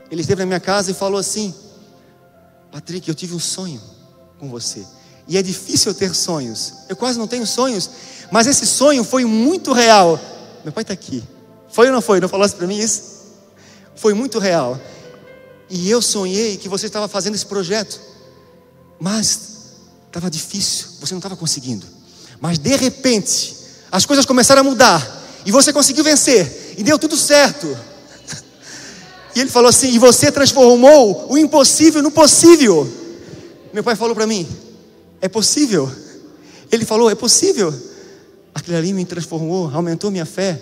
Ele esteve na minha casa e falou assim: Patrick, eu tive um sonho com você. E é difícil eu ter sonhos. Eu quase não tenho sonhos. Mas esse sonho foi muito real. Meu pai está aqui. Foi ou não foi? Não falasse para mim isso? Foi muito real. E eu sonhei que você estava fazendo esse projeto. Mas estava difícil. Você não estava conseguindo. Mas de repente, as coisas começaram a mudar. E você conseguiu vencer. E deu tudo certo. E ele falou assim: E você transformou o impossível no possível. Meu pai falou para mim: É possível. Ele falou: É possível. Aquilo ali me transformou, aumentou minha fé.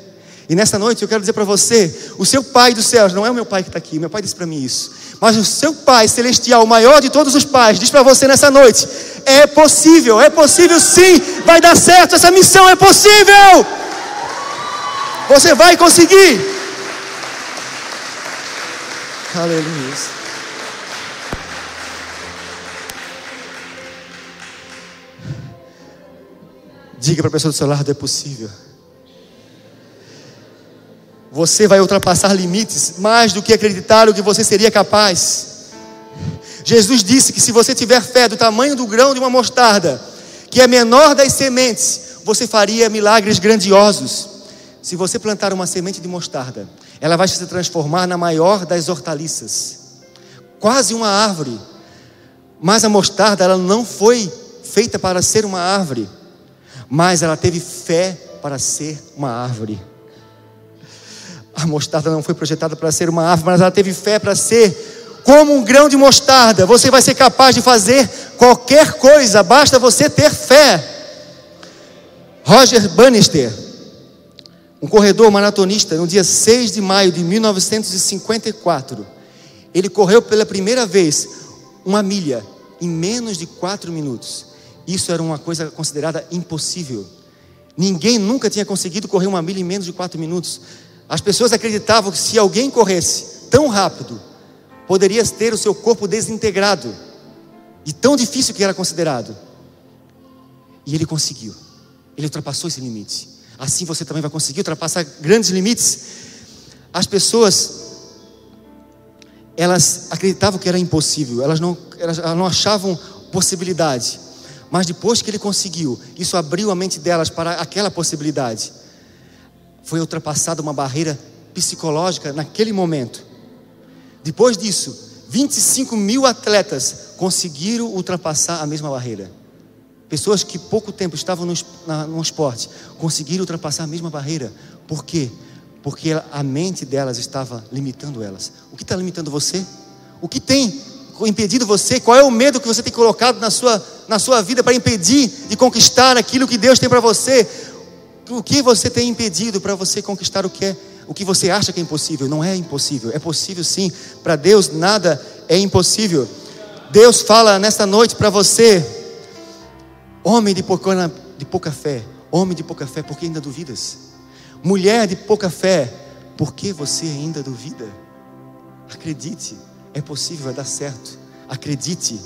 E nessa noite eu quero dizer para você: o seu Pai dos céus, não é o meu Pai que está aqui, meu Pai disse para mim isso, mas o seu Pai celestial, o maior de todos os pais, diz para você nessa noite: é possível, é possível sim, vai dar certo, essa missão é possível. Você vai conseguir. Aleluia. Diga para a pessoa do seu lado: é possível. Você vai ultrapassar limites mais do que acreditaram que você seria capaz. Jesus disse que se você tiver fé do tamanho do grão de uma mostarda, que é menor das sementes, você faria milagres grandiosos. Se você plantar uma semente de mostarda, ela vai se transformar na maior das hortaliças, quase uma árvore. Mas a mostarda, ela não foi feita para ser uma árvore, mas ela teve fé para ser uma árvore. A mostarda não foi projetada para ser uma árvore, mas ela teve fé para ser como um grão de mostarda. Você vai ser capaz de fazer qualquer coisa, basta você ter fé. Roger Bannister, um corredor maratonista, no dia 6 de maio de 1954, ele correu pela primeira vez uma milha em menos de quatro minutos. Isso era uma coisa considerada impossível. Ninguém nunca tinha conseguido correr uma milha em menos de quatro minutos. As pessoas acreditavam que se alguém corresse tão rápido, poderia ter o seu corpo desintegrado, de tão difícil que era considerado. E ele conseguiu, ele ultrapassou esse limite. Assim você também vai conseguir ultrapassar grandes limites. As pessoas, elas acreditavam que era impossível, elas não, elas não achavam possibilidade. Mas depois que ele conseguiu, isso abriu a mente delas para aquela possibilidade foi ultrapassada uma barreira psicológica naquele momento. Depois disso, 25 mil atletas conseguiram ultrapassar a mesma barreira. Pessoas que pouco tempo estavam no, na, no esporte conseguiram ultrapassar a mesma barreira. Por quê? Porque a mente delas estava limitando elas. O que está limitando você? O que tem impedido você? Qual é o medo que você tem colocado na sua, na sua vida para impedir de conquistar aquilo que Deus tem para você? O que você tem impedido para você conquistar o que é, o que você acha que é impossível? Não é impossível, é possível sim. Para Deus nada é impossível. Deus fala nesta noite para você, homem de pouca, de pouca fé, homem de pouca fé, por que ainda duvidas? Mulher de pouca fé, por que você ainda duvida? Acredite, é possível, vai dar certo. Acredite.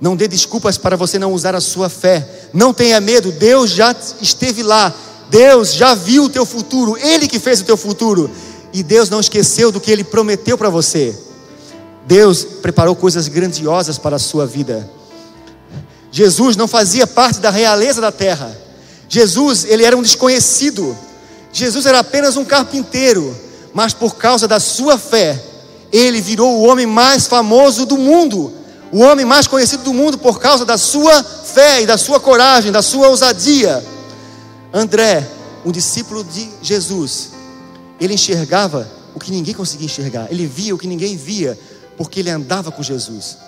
Não dê desculpas para você não usar a sua fé. Não tenha medo, Deus já esteve lá Deus já viu o teu futuro, Ele que fez o teu futuro, e Deus não esqueceu do que Ele prometeu para você. Deus preparou coisas grandiosas para a sua vida. Jesus não fazia parte da realeza da terra. Jesus, ele era um desconhecido. Jesus era apenas um carpinteiro, mas por causa da sua fé, ele virou o homem mais famoso do mundo, o homem mais conhecido do mundo por causa da sua fé e da sua coragem, da sua ousadia. André, um discípulo de Jesus, ele enxergava o que ninguém conseguia enxergar, ele via o que ninguém via, porque ele andava com Jesus.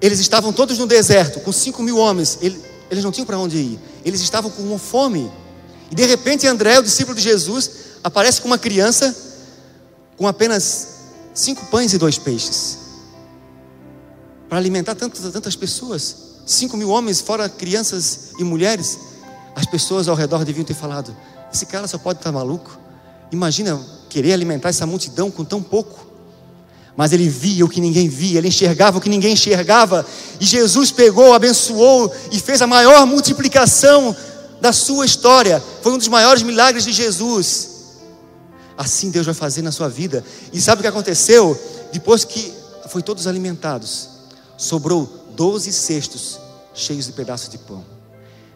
Eles estavam todos no deserto, com cinco mil homens, ele, eles não tinham para onde ir, eles estavam com fome. E de repente, André, o discípulo de Jesus, aparece com uma criança com apenas cinco pães e dois peixes para alimentar tantas, tantas pessoas. Cinco mil homens, fora crianças e mulheres. As pessoas ao redor deviam ter falado: esse cara só pode estar maluco. Imagina querer alimentar essa multidão com tão pouco. Mas ele via o que ninguém via, ele enxergava o que ninguém enxergava. E Jesus pegou, abençoou e fez a maior multiplicação da sua história. Foi um dos maiores milagres de Jesus. Assim Deus vai fazer na sua vida. E sabe o que aconteceu? Depois que foi todos alimentados, sobrou doze cestos cheios de pedaços de pão.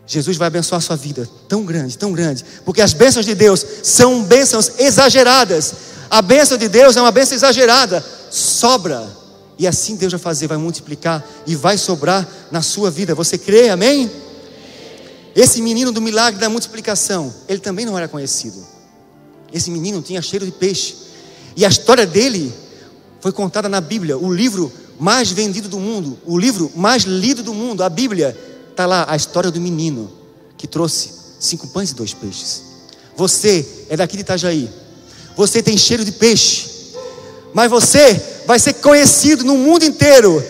Jesus vai abençoar a sua vida, tão grande, tão grande, porque as bênçãos de Deus são bênçãos exageradas. A bênção de Deus é uma bênção exagerada, sobra. E assim Deus vai fazer, vai multiplicar e vai sobrar na sua vida. Você crê, amém? Esse menino do milagre da multiplicação, ele também não era conhecido. Esse menino tinha cheiro de peixe. E a história dele foi contada na Bíblia, o livro mais vendido do mundo, o livro mais lido do mundo, a Bíblia Está lá a história do menino que trouxe cinco pães e dois peixes. Você é daqui de Itajaí. Você tem cheiro de peixe. Mas você vai ser conhecido no mundo inteiro.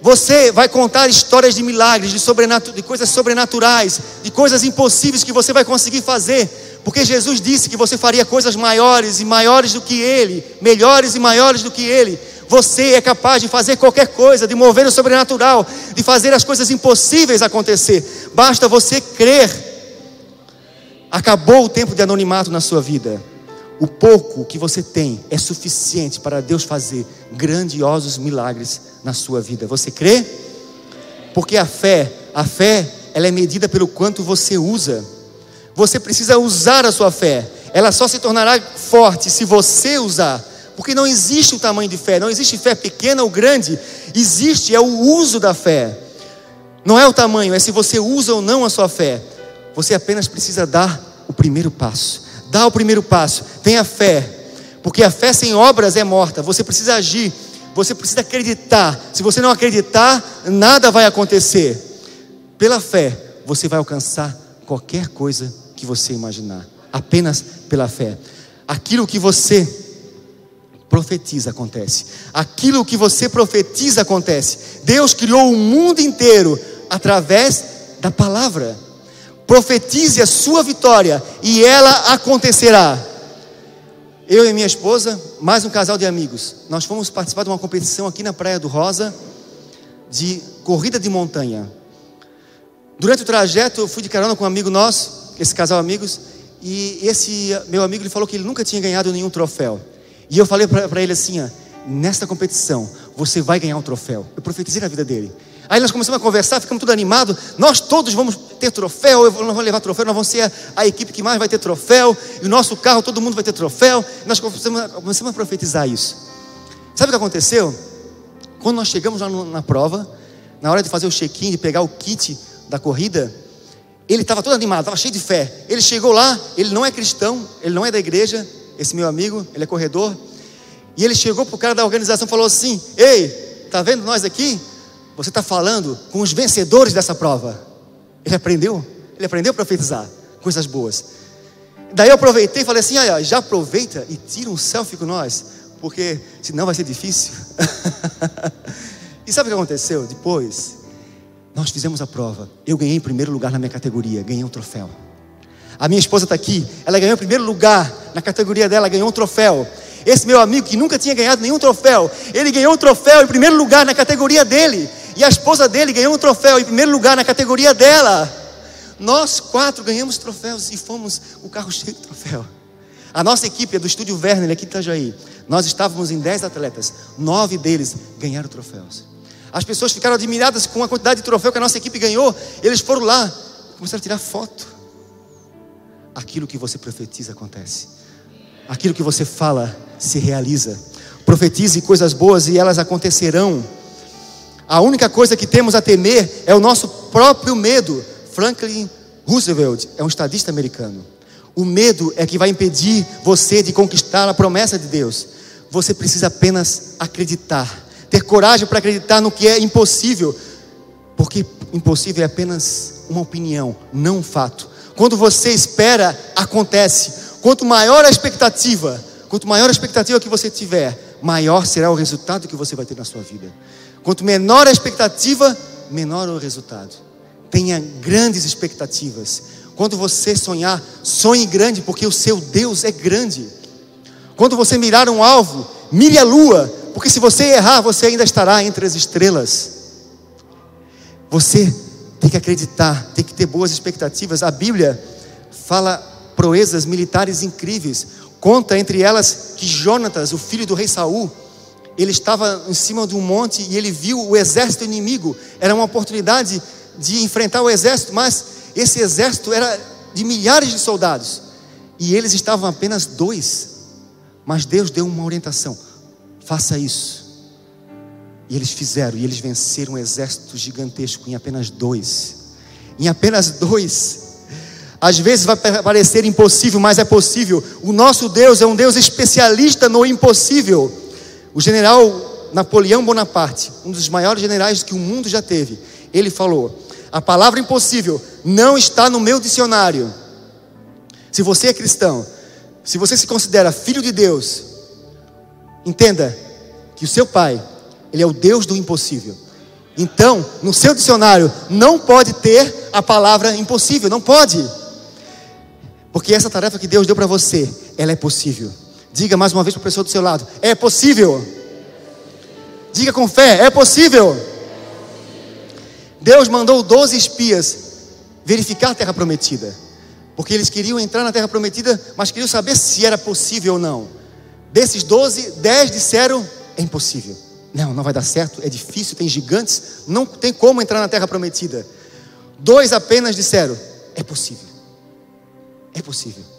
Você vai contar histórias de milagres, de, de coisas sobrenaturais, de coisas impossíveis que você vai conseguir fazer. Porque Jesus disse que você faria coisas maiores e maiores do que Ele, melhores e maiores do que Ele. Você é capaz de fazer qualquer coisa, de mover o sobrenatural, de fazer as coisas impossíveis acontecer. Basta você crer. Acabou o tempo de anonimato na sua vida. O pouco que você tem é suficiente para Deus fazer grandiosos milagres na sua vida. Você crê? Porque a fé, a fé, ela é medida pelo quanto você usa. Você precisa usar a sua fé. ela só se tornará forte se você usar. Porque não existe o tamanho de fé, não existe fé pequena ou grande, existe é o uso da fé. Não é o tamanho, é se você usa ou não a sua fé. Você apenas precisa dar o primeiro passo. Dá o primeiro passo, tenha fé, porque a fé sem obras é morta. Você precisa agir, você precisa acreditar. Se você não acreditar, nada vai acontecer. Pela fé, você vai alcançar qualquer coisa que você imaginar, apenas pela fé. Aquilo que você profetiza acontece. Aquilo que você profetiza acontece. Deus criou o mundo inteiro através da palavra. Profetize a sua vitória e ela acontecerá. Eu e minha esposa, mais um casal de amigos, nós fomos participar de uma competição aqui na Praia do Rosa de corrida de montanha. Durante o trajeto, eu fui de carona com um amigo nosso, esse casal amigos, e esse meu amigo ele falou que ele nunca tinha ganhado nenhum troféu. E eu falei para ele assim: ó, nesta competição, você vai ganhar um troféu. Eu profetizei na vida dele. Aí nós começamos a conversar, ficamos tudo animados. Nós todos vamos ter troféu, nós vamos levar troféu, nós vamos ser a, a, equipe que mais vai ter troféu. E o nosso carro, todo mundo vai ter troféu. E nós começamos, começamos a profetizar isso. Sabe o que aconteceu? Quando nós chegamos lá no, na prova, na hora de fazer o check-in, de pegar o kit da corrida, ele estava todo animado, estava cheio de fé. Ele chegou lá, ele não é cristão, ele não é da igreja, esse meu amigo, ele é corredor. E ele chegou para o cara da organização e falou assim: Ei, tá vendo nós aqui? Você está falando com os vencedores dessa prova. Ele aprendeu, ele aprendeu a profetizar coisas boas. Daí eu aproveitei e falei assim: ah, já aproveita e tira um selfie com nós, porque senão vai ser difícil. e sabe o que aconteceu depois? Nós fizemos a prova. Eu ganhei em primeiro lugar na minha categoria, ganhei um troféu. A minha esposa está aqui, ela ganhou em primeiro lugar na categoria dela, ganhou um troféu. Esse meu amigo que nunca tinha ganhado nenhum troféu, ele ganhou um troféu em primeiro lugar na categoria dele. E a esposa dele ganhou um troféu em primeiro lugar na categoria dela. Nós quatro ganhamos troféus e fomos o carro cheio de troféu. A nossa equipe é do Estúdio Werner aqui em Itajaí. Nós estávamos em dez atletas, nove deles ganharam troféus. As pessoas ficaram admiradas com a quantidade de troféu que a nossa equipe ganhou. Eles foram lá, começaram a tirar foto. Aquilo que você profetiza acontece. Aquilo que você fala se realiza. Profetize coisas boas e elas acontecerão. A única coisa que temos a temer é o nosso próprio medo. Franklin Roosevelt é um estadista americano. O medo é que vai impedir você de conquistar a promessa de Deus. Você precisa apenas acreditar, ter coragem para acreditar no que é impossível, porque impossível é apenas uma opinião, não um fato. Quando você espera, acontece. Quanto maior a expectativa, quanto maior a expectativa que você tiver, maior será o resultado que você vai ter na sua vida. Quanto menor a expectativa, menor o resultado. Tenha grandes expectativas. Quando você sonhar, sonhe grande, porque o seu Deus é grande. Quando você mirar um alvo, mire a lua, porque se você errar, você ainda estará entre as estrelas. Você tem que acreditar, tem que ter boas expectativas. A Bíblia fala proezas militares incríveis. Conta entre elas que Jonatas, o filho do rei Saul, ele estava em cima de um monte e ele viu o exército inimigo. Era uma oportunidade de enfrentar o exército, mas esse exército era de milhares de soldados e eles estavam apenas dois. Mas Deus deu uma orientação: faça isso. E eles fizeram, e eles venceram um exército gigantesco em apenas dois. Em apenas dois. Às vezes vai parecer impossível, mas é possível. O nosso Deus é um Deus especialista no impossível. O general Napoleão Bonaparte, um dos maiores generais que o mundo já teve, ele falou: a palavra impossível não está no meu dicionário. Se você é cristão, se você se considera filho de Deus, entenda que o seu pai, ele é o Deus do impossível. Então, no seu dicionário não pode ter a palavra impossível, não pode. Porque essa tarefa que Deus deu para você, ela é possível. Diga mais uma vez para a pessoa do seu lado: é possível. Diga com fé: é possível. Deus mandou 12 espias verificar a terra prometida. Porque eles queriam entrar na terra prometida, mas queriam saber se era possível ou não. Desses 12, 10 disseram: é impossível. Não, não vai dar certo, é difícil, tem gigantes, não tem como entrar na terra prometida. Dois apenas disseram: é possível. É possível.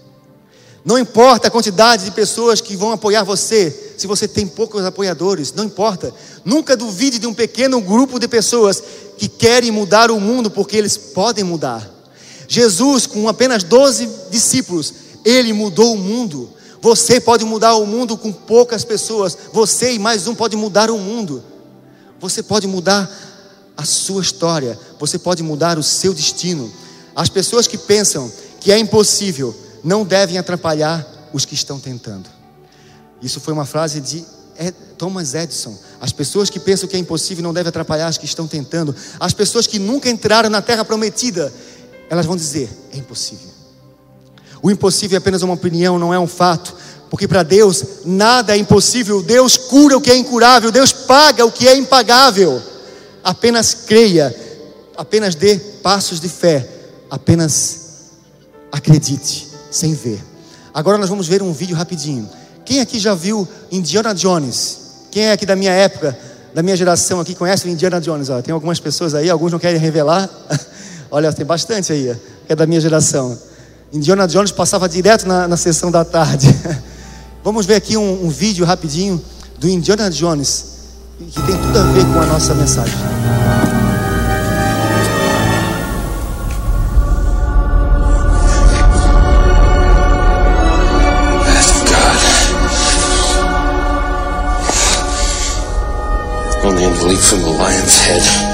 Não importa a quantidade de pessoas que vão apoiar você, se você tem poucos apoiadores, não importa. Nunca duvide de um pequeno grupo de pessoas que querem mudar o mundo porque eles podem mudar. Jesus, com apenas 12 discípulos, ele mudou o mundo. Você pode mudar o mundo com poucas pessoas. Você e mais um pode mudar o mundo. Você pode mudar a sua história. Você pode mudar o seu destino. As pessoas que pensam que é impossível não devem atrapalhar os que estão tentando. Isso foi uma frase de Thomas Edison. As pessoas que pensam que é impossível não devem atrapalhar as que estão tentando. As pessoas que nunca entraram na terra prometida, elas vão dizer: é impossível. O impossível é apenas uma opinião, não é um fato. Porque para Deus nada é impossível. Deus cura o que é incurável, Deus paga o que é impagável. Apenas creia, apenas dê passos de fé, apenas acredite, sem ver. Agora nós vamos ver um vídeo rapidinho. Quem aqui já viu Indiana Jones? Quem é aqui da minha época, da minha geração aqui, conhece o Indiana Jones? Tem algumas pessoas aí, alguns não querem revelar. Olha, tem bastante aí, que é da minha geração. Indiana Jones passava direto na, na sessão da tarde. Vamos ver aqui um, um vídeo rapidinho do Indiana Jones, que tem tudo a ver com a nossa mensagem. dangling from the lion's head.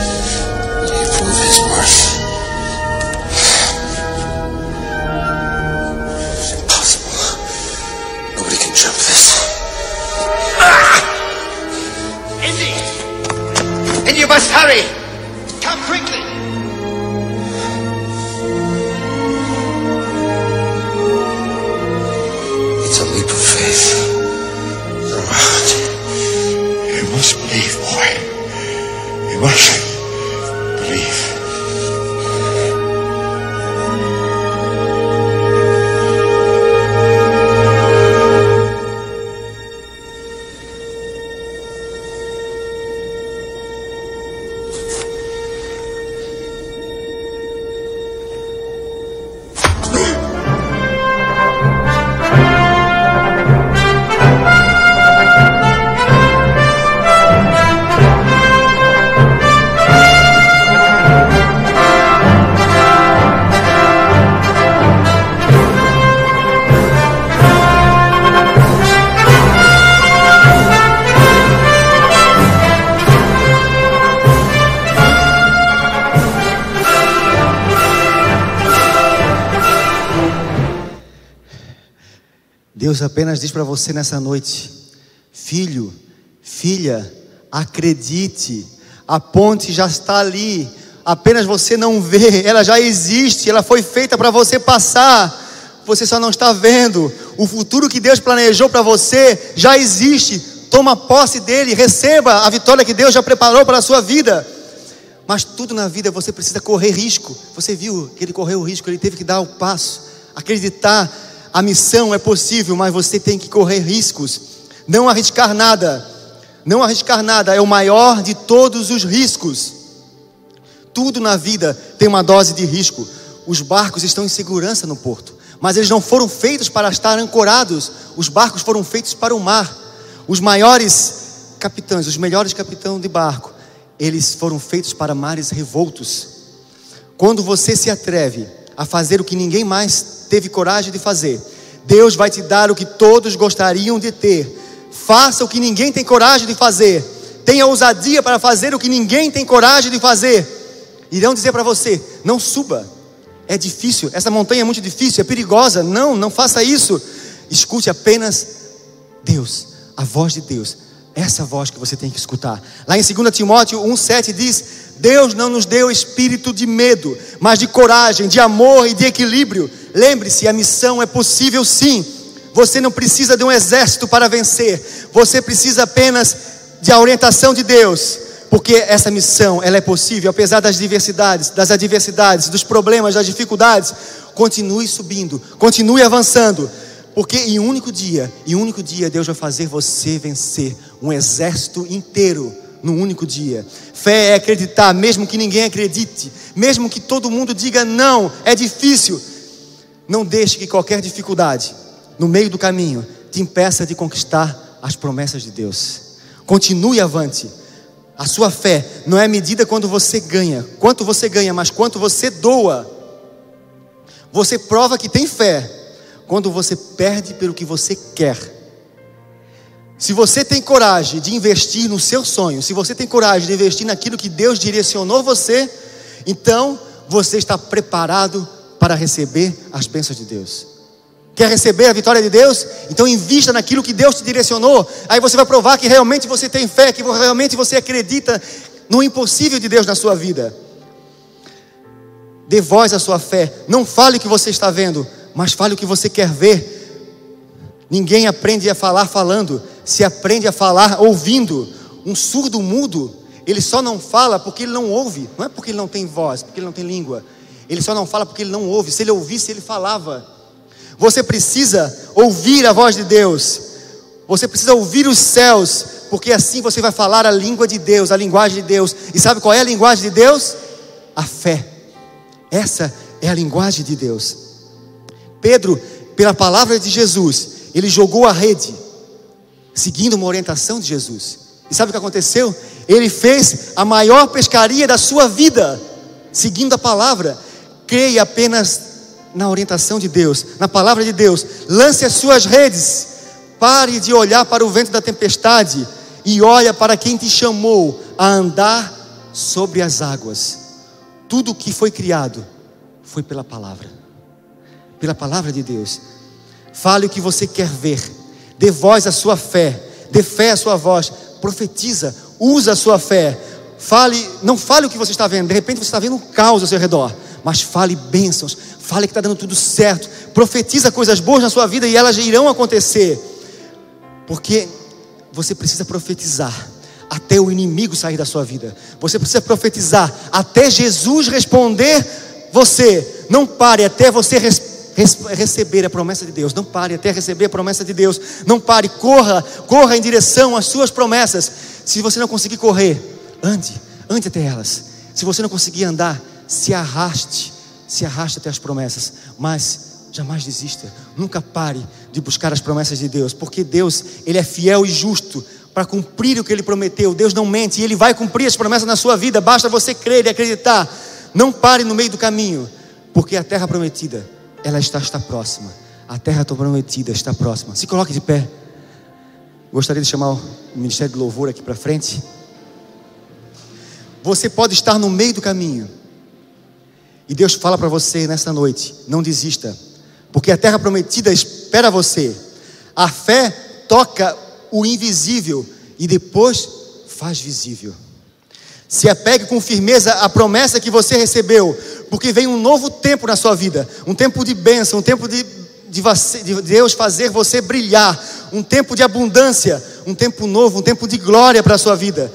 Deus apenas diz para você nessa noite: Filho, filha, acredite, a ponte já está ali, apenas você não vê, ela já existe, ela foi feita para você passar, você só não está vendo. O futuro que Deus planejou para você já existe, toma posse dele, receba a vitória que Deus já preparou para a sua vida. Mas tudo na vida você precisa correr risco. Você viu que ele correu o risco, ele teve que dar o passo, acreditar. A missão é possível, mas você tem que correr riscos. Não arriscar nada. Não arriscar nada é o maior de todos os riscos. Tudo na vida tem uma dose de risco. Os barcos estão em segurança no porto, mas eles não foram feitos para estar ancorados. Os barcos foram feitos para o mar. Os maiores capitães, os melhores capitães de barco, eles foram feitos para mares revoltos. Quando você se atreve a fazer o que ninguém mais teve coragem de fazer, Deus vai te dar o que todos gostariam de ter. Faça o que ninguém tem coragem de fazer. Tenha ousadia para fazer o que ninguém tem coragem de fazer. Irão dizer para você: não suba, é difícil, essa montanha é muito difícil, é perigosa. Não, não faça isso. Escute apenas Deus, a voz de Deus. Essa voz que você tem que escutar. Lá em 2 Timóteo 1,7 diz: Deus não nos deu espírito de medo, mas de coragem, de amor e de equilíbrio. Lembre-se, a missão é possível sim. Você não precisa de um exército para vencer. Você precisa apenas de orientação de Deus. Porque essa missão, ela é possível, apesar das diversidades, das adversidades, dos problemas, das dificuldades. Continue subindo, continue avançando. Porque em um único dia, em um único dia, Deus vai fazer você vencer um exército inteiro num único dia. Fé é acreditar, mesmo que ninguém acredite, mesmo que todo mundo diga não, é difícil. Não deixe que qualquer dificuldade, no meio do caminho te impeça de conquistar as promessas de Deus. Continue avante. A sua fé não é medida quando você ganha, quanto você ganha, mas quanto você doa. Você prova que tem fé quando você perde pelo que você quer. Se você tem coragem de investir no seu sonho, se você tem coragem de investir naquilo que Deus direcionou você, então você está preparado para receber as bênçãos de Deus. Quer receber a vitória de Deus? Então invista naquilo que Deus te direcionou. Aí você vai provar que realmente você tem fé, que realmente você acredita no impossível de Deus na sua vida. Dê voz à sua fé. Não fale o que você está vendo, mas fale o que você quer ver. Ninguém aprende a falar falando, se aprende a falar ouvindo. Um surdo mudo, ele só não fala porque ele não ouve. Não é porque ele não tem voz, porque ele não tem língua. Ele só não fala porque ele não ouve. Se ele ouvisse, ele falava. Você precisa ouvir a voz de Deus. Você precisa ouvir os céus, porque assim você vai falar a língua de Deus, a linguagem de Deus. E sabe qual é a linguagem de Deus? A fé. Essa é a linguagem de Deus. Pedro, pela palavra de Jesus, ele jogou a rede, seguindo uma orientação de Jesus. E sabe o que aconteceu? Ele fez a maior pescaria da sua vida, seguindo a palavra. Creia apenas na orientação de Deus, na palavra de Deus. Lance as suas redes. Pare de olhar para o vento da tempestade e olha para quem te chamou a andar sobre as águas. Tudo o que foi criado foi pela palavra. Pela palavra de Deus. Fale o que você quer ver. Dê voz à sua fé. Dê fé à sua voz. Profetiza. Usa a sua fé. Fale, não fale o que você está vendo. De repente você está vendo um caos ao seu redor. Mas fale bênçãos, Fale que está dando tudo certo. Profetiza coisas boas na sua vida e elas irão acontecer. Porque você precisa profetizar até o inimigo sair da sua vida. Você precisa profetizar até Jesus responder você. Não pare até você res, res, receber a promessa de Deus. Não pare até receber a promessa de Deus. Não pare, corra, corra em direção às suas promessas. Se você não conseguir correr, ande, ande até elas. Se você não conseguir andar, se arraste se arrasta até as promessas, mas jamais desista. Nunca pare de buscar as promessas de Deus, porque Deus, ele é fiel e justo para cumprir o que ele prometeu. Deus não mente e ele vai cumprir as promessas na sua vida. Basta você crer e acreditar. Não pare no meio do caminho, porque a terra prometida, ela está, está próxima. A terra prometida está próxima. Se coloque de pé. Gostaria de chamar o Ministério de Louvor aqui para frente. Você pode estar no meio do caminho e Deus fala para você nesta noite: não desista, porque a terra prometida espera você. A fé toca o invisível e depois faz visível. Se apegue com firmeza à promessa que você recebeu, porque vem um novo tempo na sua vida um tempo de bênção, um tempo de, de, de Deus fazer você brilhar, um tempo de abundância, um tempo novo, um tempo de glória para a sua vida.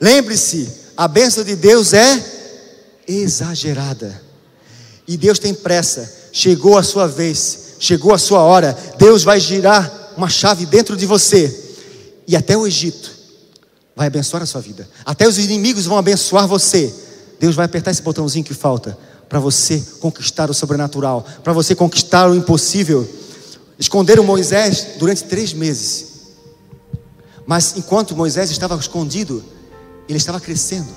Lembre-se, a bênção de Deus é exagerada. E Deus tem pressa. Chegou a sua vez, chegou a sua hora. Deus vai girar uma chave dentro de você. E até o Egito vai abençoar a sua vida. Até os inimigos vão abençoar você. Deus vai apertar esse botãozinho que falta para você conquistar o sobrenatural, para você conquistar o impossível. Esconderam Moisés durante três meses. Mas enquanto Moisés estava escondido, ele estava crescendo.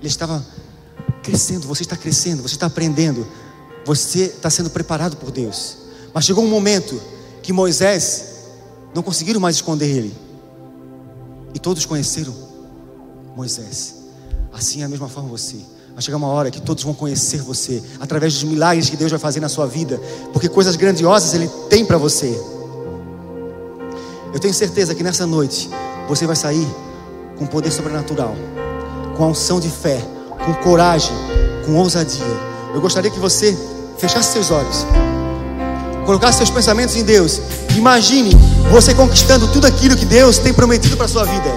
Ele estava crescendo, você está crescendo, você está aprendendo, você está sendo preparado por Deus. Mas chegou um momento que Moisés não conseguiram mais esconder ele, e todos conheceram Moisés. Assim é a mesma forma você. Vai chegar uma hora que todos vão conhecer você através dos milagres que Deus vai fazer na sua vida, porque coisas grandiosas Ele tem para você. Eu tenho certeza que nessa noite você vai sair com poder sobrenatural, com a unção de fé com coragem, com ousadia. Eu gostaria que você fechasse seus olhos, colocasse seus pensamentos em Deus. Imagine você conquistando tudo aquilo que Deus tem prometido para sua vida,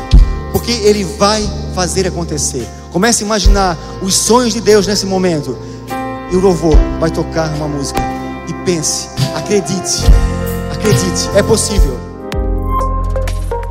porque Ele vai fazer acontecer. Comece a imaginar os sonhos de Deus nesse momento. E o louvor vai tocar uma música. E pense, acredite, acredite, é possível.